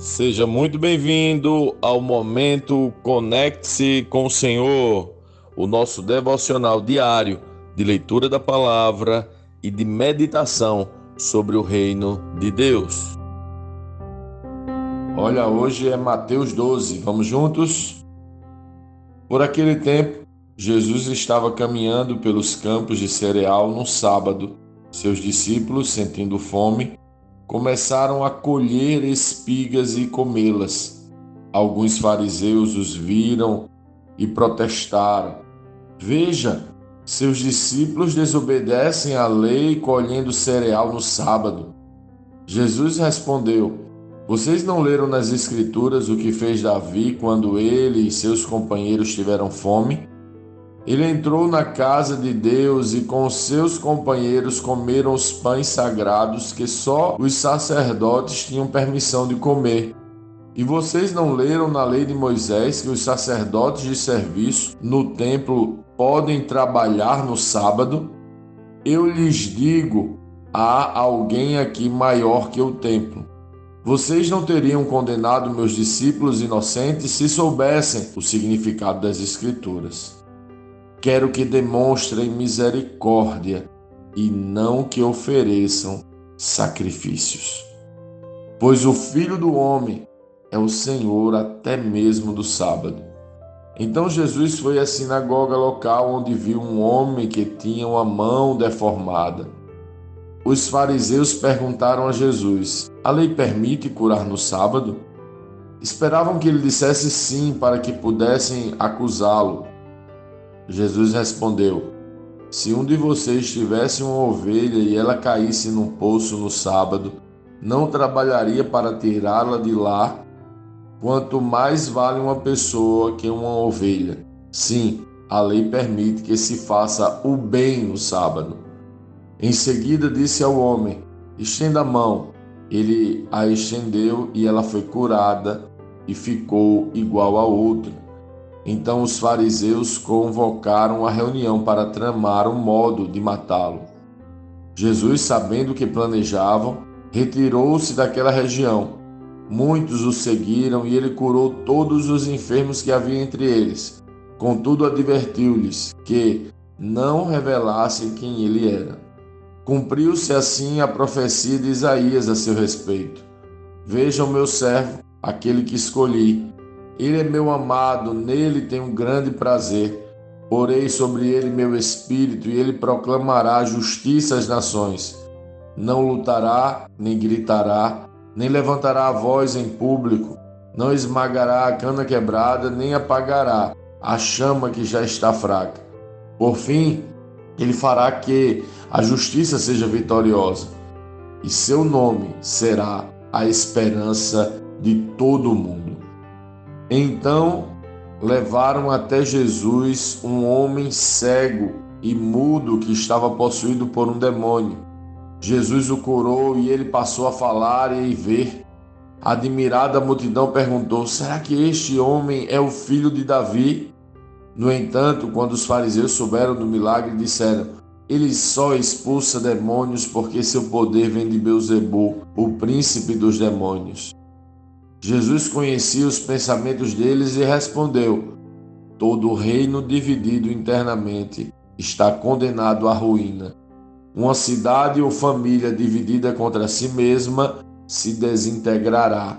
Seja muito bem-vindo ao momento Conecte-se com o Senhor, o nosso devocional diário de leitura da palavra e de meditação sobre o reino de Deus. Olha, hoje é Mateus 12, vamos juntos? Por aquele tempo, Jesus estava caminhando pelos campos de cereal no sábado. Seus discípulos, sentindo fome, começaram a colher espigas e comê-las. Alguns fariseus os viram e protestaram: Veja, seus discípulos desobedecem à lei colhendo cereal no sábado. Jesus respondeu: Vocês não leram nas Escrituras o que fez Davi quando ele e seus companheiros tiveram fome? Ele entrou na casa de Deus e com seus companheiros comeram os pães sagrados que só os sacerdotes tinham permissão de comer. E vocês não leram na lei de Moisés que os sacerdotes de serviço no templo podem trabalhar no sábado? Eu lhes digo: há alguém aqui maior que o templo. Vocês não teriam condenado meus discípulos inocentes se soubessem o significado das Escrituras. Quero que demonstrem misericórdia e não que ofereçam sacrifícios. Pois o Filho do Homem é o Senhor até mesmo do sábado. Então Jesus foi à sinagoga local onde viu um homem que tinha uma mão deformada. Os fariseus perguntaram a Jesus: A lei permite curar no sábado? Esperavam que ele dissesse sim para que pudessem acusá-lo. Jesus respondeu: Se um de vocês tivesse uma ovelha e ela caísse num poço no sábado, não trabalharia para tirá-la de lá? Quanto mais vale uma pessoa que uma ovelha? Sim, a lei permite que se faça o bem no sábado. Em seguida disse ao homem: Estenda a mão. Ele a estendeu e ela foi curada e ficou igual a outra. Então os fariseus convocaram a reunião para tramar um modo de matá-lo. Jesus, sabendo o que planejavam, retirou-se daquela região. Muitos o seguiram e ele curou todos os enfermos que havia entre eles. Contudo, advertiu-lhes que não revelassem quem ele era. Cumpriu-se assim a profecia de Isaías a seu respeito. Vejam meu servo, aquele que escolhi ele é meu amado, nele tenho grande prazer. Porei sobre ele meu espírito e ele proclamará justiça às nações. Não lutará, nem gritará, nem levantará a voz em público, não esmagará a cana quebrada, nem apagará a chama que já está fraca. Por fim, ele fará que a justiça seja vitoriosa, e seu nome será a esperança de todo o mundo. Então levaram até Jesus um homem cego e mudo que estava possuído por um demônio. Jesus o curou e ele passou a falar e ver. Admirada a multidão perguntou: Será que este homem é o filho de Davi? No entanto, quando os fariseus souberam do milagre, disseram: Ele só expulsa demônios porque seu poder vem de Beuzebu, o príncipe dos demônios. Jesus conhecia os pensamentos deles e respondeu: Todo reino dividido internamente está condenado à ruína. Uma cidade ou família dividida contra si mesma se desintegrará.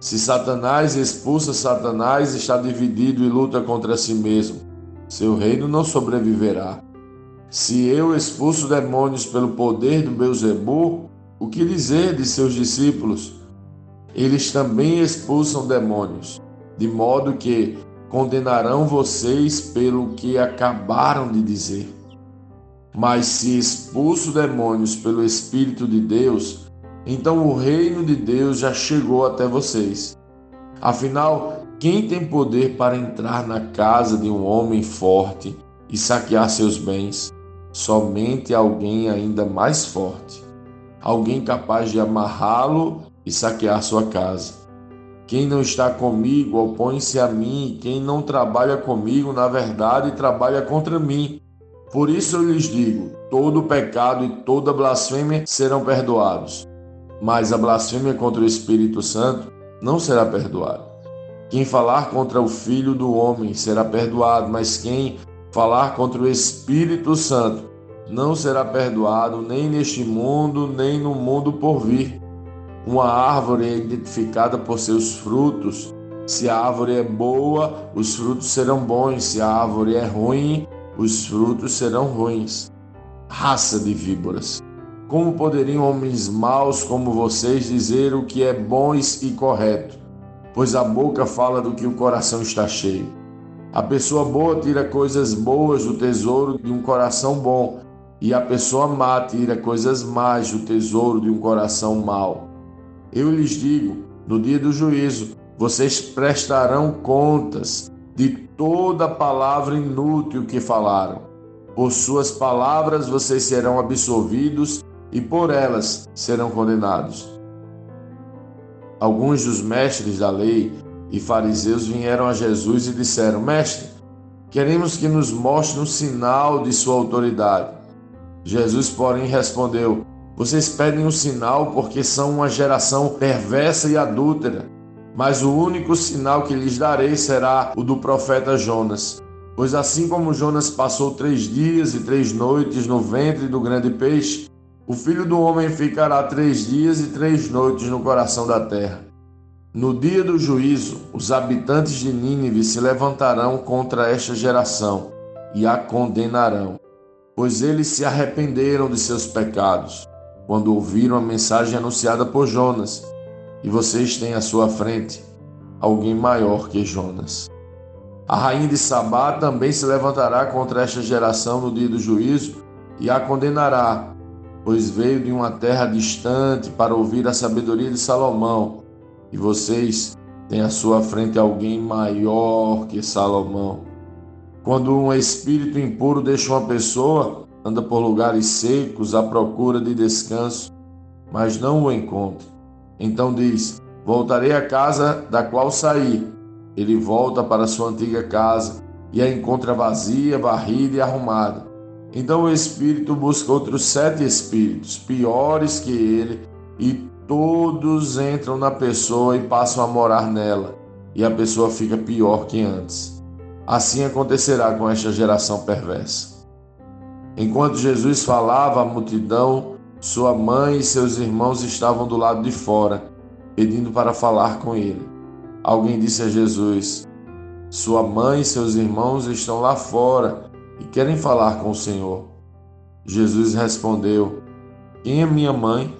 Se Satanás expulsa Satanás, está dividido e luta contra si mesmo. Seu reino não sobreviverá. Se eu expulso demônios pelo poder do Beuzebu, o que dizer de seus discípulos? Eles também expulsam demônios, de modo que condenarão vocês pelo que acabaram de dizer. Mas se expulso demônios pelo Espírito de Deus, então o reino de Deus já chegou até vocês. Afinal, quem tem poder para entrar na casa de um homem forte e saquear seus bens? Somente alguém ainda mais forte, alguém capaz de amarrá-lo e saquear sua casa. Quem não está comigo opõe-se a mim, quem não trabalha comigo, na verdade, trabalha contra mim. Por isso eu lhes digo: todo pecado e toda blasfêmia serão perdoados, mas a blasfêmia contra o Espírito Santo não será perdoado. Quem falar contra o Filho do Homem será perdoado, mas quem falar contra o Espírito Santo não será perdoado nem neste mundo, nem no mundo por vir. Uma árvore é identificada por seus frutos. Se a árvore é boa, os frutos serão bons. Se a árvore é ruim, os frutos serão ruins. Raça de víboras. Como poderiam homens maus como vocês dizer o que é bom e correto? Pois a boca fala do que o coração está cheio. A pessoa boa tira coisas boas do tesouro de um coração bom, e a pessoa má tira coisas más do tesouro de um coração mau. Eu lhes digo: no dia do juízo, vocês prestarão contas de toda palavra inútil que falaram. Por suas palavras vocês serão absolvidos e por elas serão condenados. Alguns dos mestres da lei e fariseus vieram a Jesus e disseram: Mestre, queremos que nos mostre um sinal de sua autoridade. Jesus, porém, respondeu: Vocês pedem um sinal porque são uma geração perversa e adúltera. Mas o único sinal que lhes darei será o do profeta Jonas. Pois assim como Jonas passou três dias e três noites no ventre do grande peixe, o filho do homem ficará três dias e três noites no coração da terra. No dia do juízo, os habitantes de Nínive se levantarão contra esta geração e a condenarão, pois eles se arrependeram de seus pecados quando ouviram a mensagem anunciada por Jonas. E vocês têm à sua frente alguém maior que Jonas. A rainha de Sabá também se levantará contra esta geração no dia do juízo e a condenará, pois veio de uma terra distante para ouvir a sabedoria de Salomão, e vocês têm à sua frente alguém maior que Salomão. Quando um espírito impuro deixa uma pessoa, anda por lugares secos à procura de descanso, mas não o encontra. Então diz: Voltarei à casa da qual saí. Ele volta para sua antiga casa e a encontra vazia, varrida e arrumada. Então o espírito busca outros sete espíritos, piores que ele, e todos entram na pessoa e passam a morar nela, e a pessoa fica pior que antes. Assim acontecerá com esta geração perversa. Enquanto Jesus falava à multidão, sua mãe e seus irmãos estavam do lado de fora, pedindo para falar com ele. Alguém disse a Jesus: Sua mãe e seus irmãos estão lá fora e querem falar com o Senhor. Jesus respondeu: Quem é minha mãe?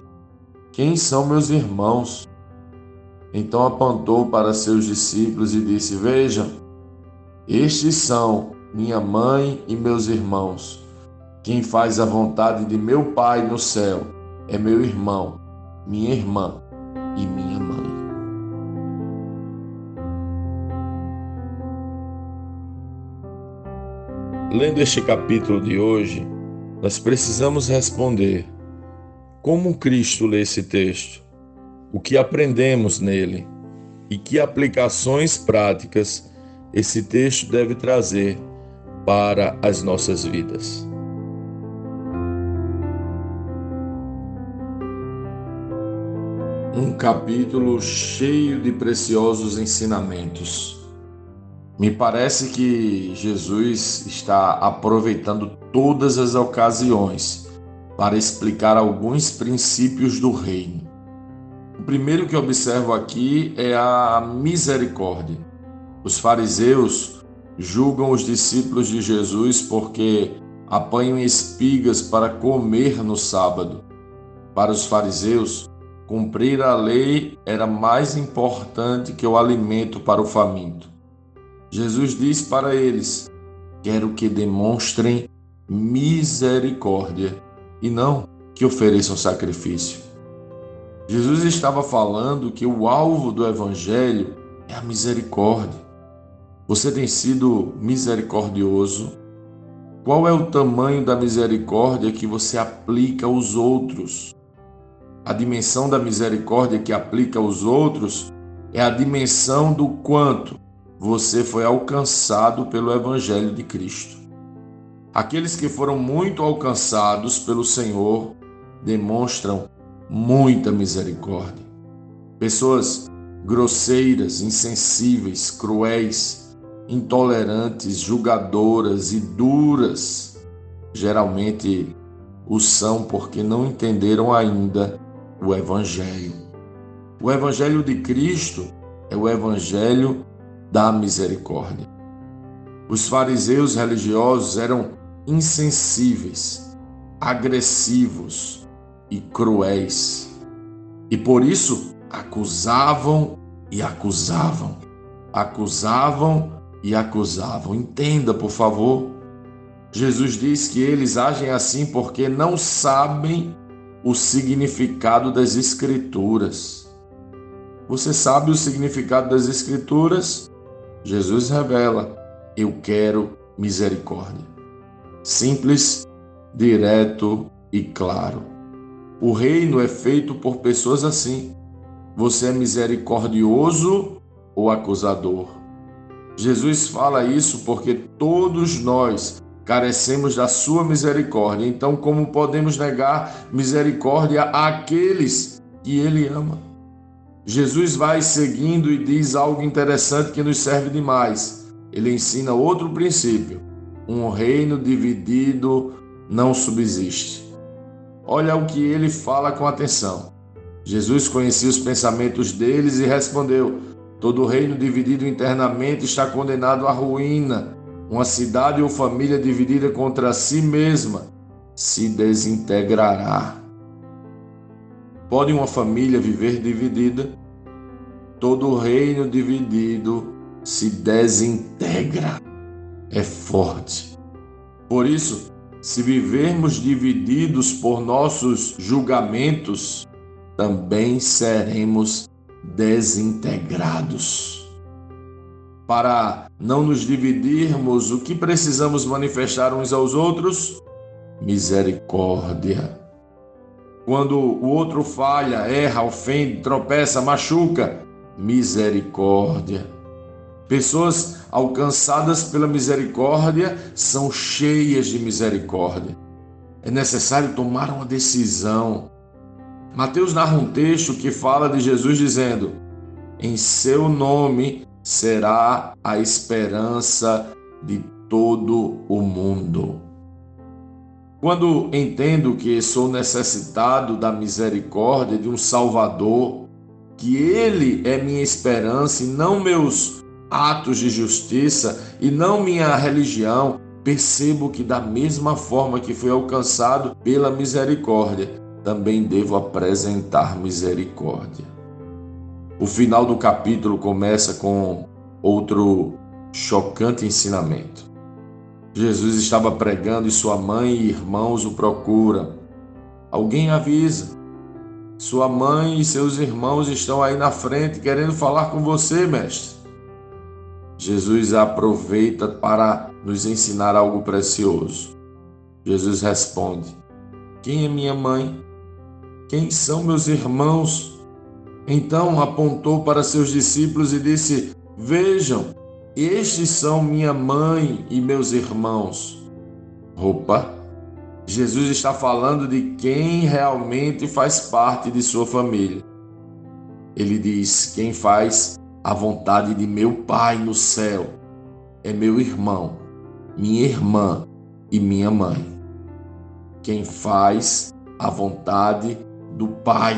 Quem são meus irmãos? Então apontou para seus discípulos e disse: Vejam, estes são minha mãe e meus irmãos. Quem faz a vontade de meu Pai no céu é meu irmão, minha irmã e minha mãe. Lendo este capítulo de hoje, nós precisamos responder: como Cristo lê esse texto? O que aprendemos nele? E que aplicações práticas esse texto deve trazer para as nossas vidas? Capítulo cheio de preciosos ensinamentos. Me parece que Jesus está aproveitando todas as ocasiões para explicar alguns princípios do reino. O primeiro que observo aqui é a misericórdia. Os fariseus julgam os discípulos de Jesus porque apanham espigas para comer no sábado. Para os fariseus, cumprir a lei era mais importante que o alimento para o faminto. Jesus diz para eles: Quero que demonstrem misericórdia e não que ofereçam sacrifício. Jesus estava falando que o alvo do Evangelho é a misericórdia. Você tem sido misericordioso? Qual é o tamanho da misericórdia que você aplica aos outros? A dimensão da misericórdia que aplica aos outros é a dimensão do quanto você foi alcançado pelo Evangelho de Cristo. Aqueles que foram muito alcançados pelo Senhor demonstram muita misericórdia. Pessoas grosseiras, insensíveis, cruéis, intolerantes, julgadoras e duras. Geralmente o são porque não entenderam ainda o Evangelho. O Evangelho de Cristo é o Evangelho da misericórdia. Os fariseus religiosos eram insensíveis, agressivos e cruéis. E por isso acusavam e acusavam, acusavam e acusavam. Entenda, por favor. Jesus diz que eles agem assim porque não sabem o significado das Escrituras. Você sabe o significado das Escrituras? Jesus revela: Eu quero misericórdia. Simples, direto e claro. O reino é feito por pessoas assim. Você é misericordioso ou acusador? Jesus fala isso porque todos nós carecemos da sua misericórdia. Então, como podemos negar misericórdia àqueles que ele ama? Jesus vai seguindo e diz algo interessante que nos serve demais. Ele ensina outro princípio: um reino dividido não subsiste. Olha o que ele fala com atenção. Jesus conhecia os pensamentos deles e respondeu: Todo reino dividido internamente está condenado à ruína. Uma cidade ou família dividida contra si mesma se desintegrará. Pode uma família viver dividida? Todo reino dividido se desintegra. É forte. Por isso, se vivermos divididos por nossos julgamentos, também seremos desintegrados. Para não nos dividirmos, o que precisamos manifestar uns aos outros? Misericórdia. Quando o outro falha, erra, ofende, tropeça, machuca, misericórdia. Pessoas alcançadas pela misericórdia são cheias de misericórdia. É necessário tomar uma decisão Mateus narra um texto que fala de Jesus dizendo: Em seu nome será a esperança de todo o mundo. Quando entendo que sou necessitado da misericórdia de um Salvador, que Ele é minha esperança e não meus atos de justiça e não minha religião, percebo que, da mesma forma que fui alcançado pela misericórdia, também devo apresentar misericórdia. O final do capítulo começa com outro chocante ensinamento. Jesus estava pregando e sua mãe e irmãos o procuram. Alguém avisa. Sua mãe e seus irmãos estão aí na frente querendo falar com você, mestre. Jesus aproveita para nos ensinar algo precioso. Jesus responde: Quem é minha mãe? quem são meus irmãos? Então apontou para seus discípulos e disse: Vejam, estes são minha mãe e meus irmãos. Opa! Jesus está falando de quem realmente faz parte de sua família. Ele diz: Quem faz a vontade de meu Pai no céu é meu irmão, minha irmã e minha mãe. Quem faz a vontade do Pai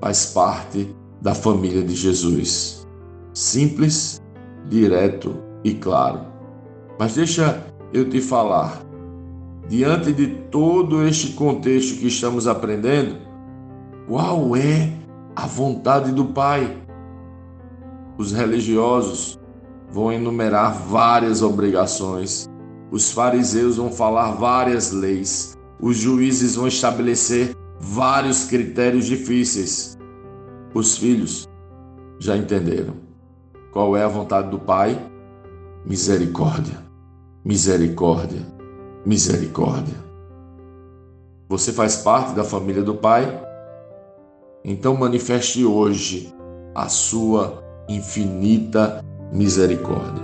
faz parte da família de Jesus. Simples, direto e claro. Mas deixa eu te falar. Diante de todo este contexto que estamos aprendendo, qual é a vontade do Pai? Os religiosos vão enumerar várias obrigações, os fariseus vão falar várias leis, os juízes vão estabelecer vários critérios difíceis. Os filhos já entenderam qual é a vontade do Pai? Misericórdia, misericórdia, misericórdia. Você faz parte da família do Pai? Então manifeste hoje a sua infinita misericórdia.